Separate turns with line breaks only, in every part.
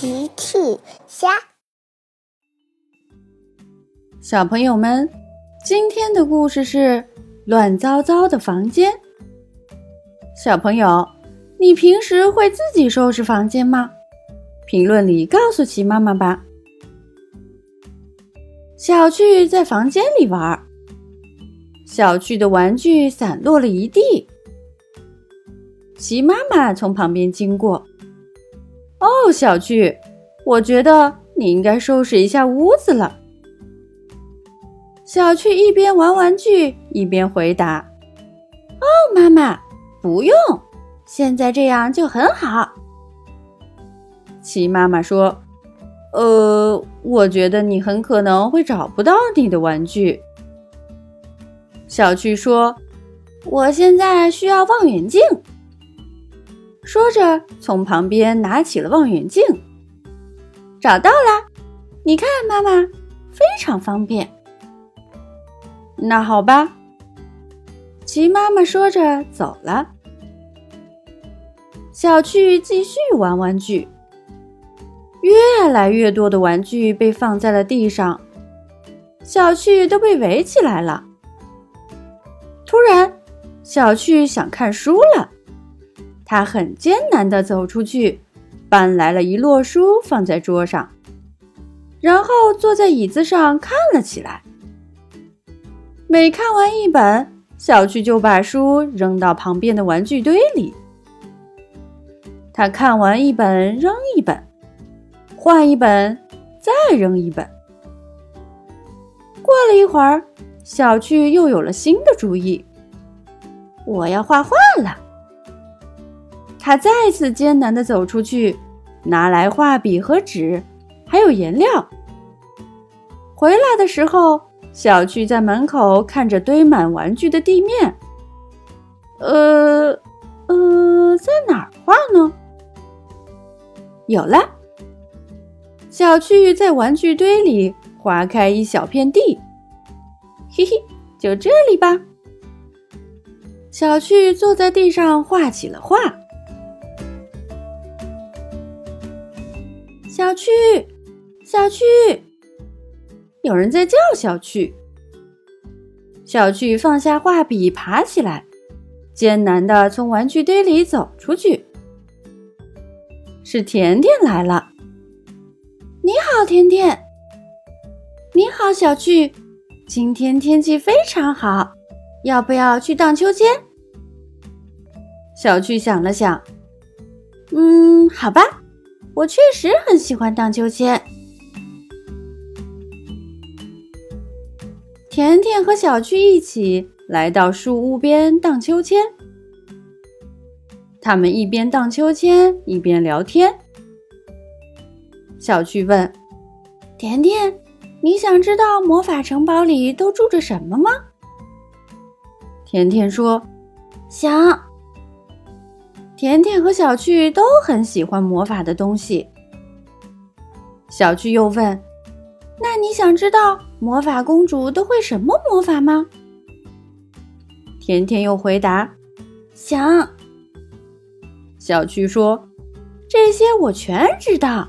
奇趣虾，
小朋友们，今天的故事是乱糟糟的房间。小朋友，你平时会自己收拾房间吗？评论里告诉奇妈妈吧。小趣在房间里玩，小趣的玩具散落了一地。奇妈妈从旁边经过。小趣，我觉得你应该收拾一下屋子了。小趣一边玩玩具一边回答：“
哦，妈妈，不用，现在这样就很好。”
齐妈妈说：“呃，我觉得你很可能会找不到你的玩具。”小趣说：“
我现在需要望远镜。”
说着，从旁边拿起了望远镜，
找到了。你看，妈妈，非常方便。
那好吧，齐妈妈说着走了。小趣继续玩玩具，越来越多的玩具被放在了地上，小趣都被围起来了。突然，小趣想看书了。他很艰难地走出去，搬来了一摞书放在桌上，然后坐在椅子上看了起来。每看完一本，小趣就把书扔到旁边的玩具堆里。他看完一本扔一本，换一本再扔一本。过了一会儿，小趣又有了新的主意：
我要画画了。
他再次艰难地走出去，拿来画笔和纸，还有颜料。回来的时候，小趣在门口看着堆满玩具的地面。呃，呃，在哪儿画呢？有了，小趣在玩具堆里划开一小片地。嘿嘿，就这里吧。小趣坐在地上画起了画。小趣，小趣，有人在叫小趣。小趣放下画笔，爬起来，艰难的从玩具堆里走出去。是甜甜来了。
你好，甜甜。
你好，小趣。今天天气非常好，要不要去荡秋千？
小趣想了想，
嗯，好吧。我确实很喜欢荡秋千。
甜甜和小趣一起来到树屋边荡秋千。他们一边荡秋千一边聊天。小趣问：“
甜甜，你想知道魔法城堡里都住着什么吗？”
甜甜说：“
想。”
甜甜和小趣都很喜欢魔法的东西。小趣又问：“
那你想知道魔法公主都会什么魔法吗？”
甜甜又回答：“
想。”
小趣说：“这些我全知道。”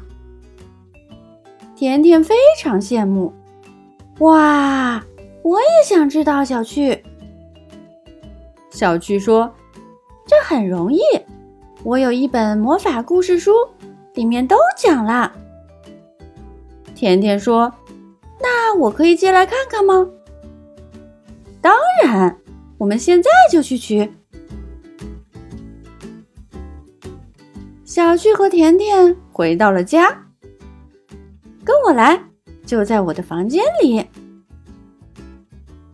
甜甜非常羡慕：“
哇，我也想知道。”小趣。
小趣说：“
这很容易。”我有一本魔法故事书，里面都讲了。
甜甜说：“那我可以借来看看吗？”当然，我们现在就去取。小趣和甜甜回到了家，跟我来，就在我的房间里。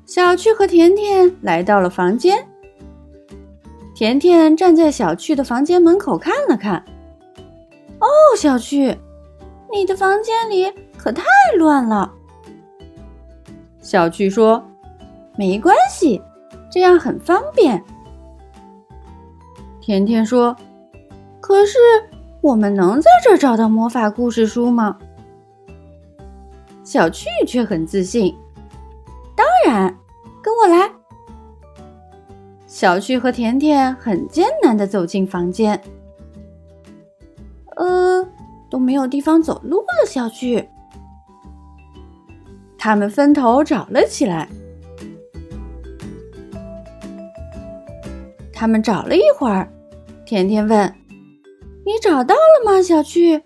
小趣和甜甜来到了房间。甜甜站在小趣的房间门口看了看，
哦，小趣，你的房间里可太乱了。
小趣说：“没关系，这样很方便。”甜甜说：“可是我们能在这找到魔法故事书吗？”小趣却很自信：“当然，跟我来。”小趣和甜甜很艰难的走进房间。呃，
都没有地方走路了。小趣，
他们分头找了起来。他们找了一会儿，甜甜问：“
你找到了吗，小趣？”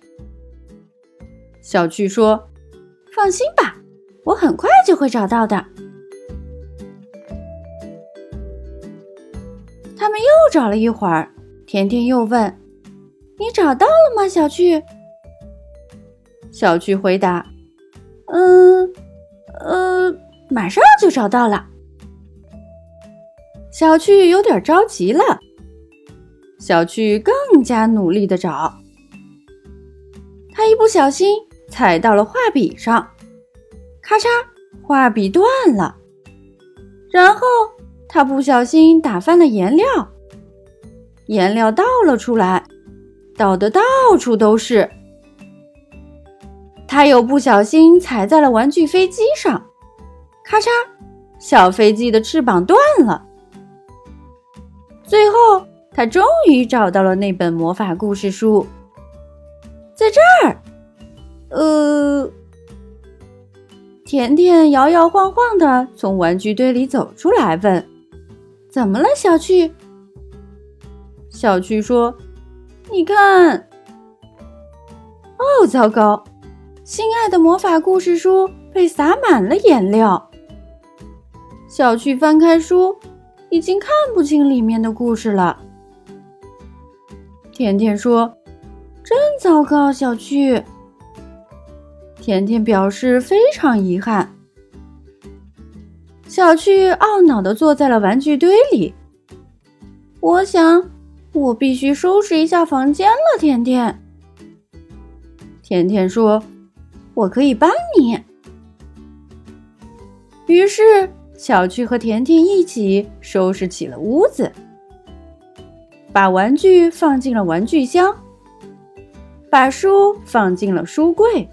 小趣说：“
放心吧，我很快就会找到的。”找了一会儿，甜甜又问：“你找到了吗，小趣？”
小趣回答：“
嗯，呃，马上就找到了。”
小趣有点着急了。小趣更加努力的找，他一不小心踩到了画笔上，咔嚓，画笔断了。然后。他不小心打翻了颜料，颜料倒了出来，倒的到处都是。他又不小心踩在了玩具飞机上，咔嚓，小飞机的翅膀断了。最后，他终于找到了那本魔法故事书，在这儿。呃，甜甜摇摇晃晃的从玩具堆里走出来，问。怎么了，小趣？小趣说：“你看，哦，糟糕！心爱的魔法故事书被洒满了颜料。”小趣翻开书，已经看不清里面的故事了。甜甜说：“真糟糕，小趣。”甜甜表示非常遗憾。小趣懊恼地坐在了玩具堆里。我想，我必须收拾一下房间了。甜甜，甜甜说：“我可以帮你。”于是，小趣和甜甜一起收拾起了屋子，把玩具放进了玩具箱，把书放进了书柜，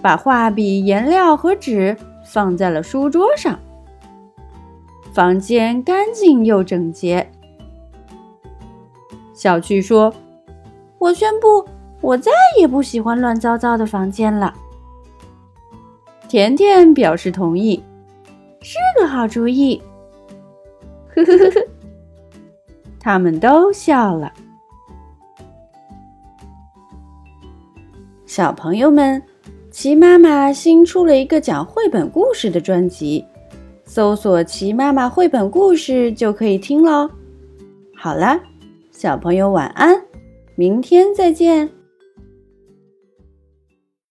把画笔、颜料和纸。放在了书桌上，房间干净又整洁。小趣说：“我宣布，我再也不喜欢乱糟糟的房间了。”甜甜表示同意，
是个好主意。
呵呵呵呵，他们都笑了。小朋友们。齐妈妈新出了一个讲绘本故事的专辑，搜索“齐妈妈绘本故事”就可以听喽。好了，小朋友晚安，明天再见。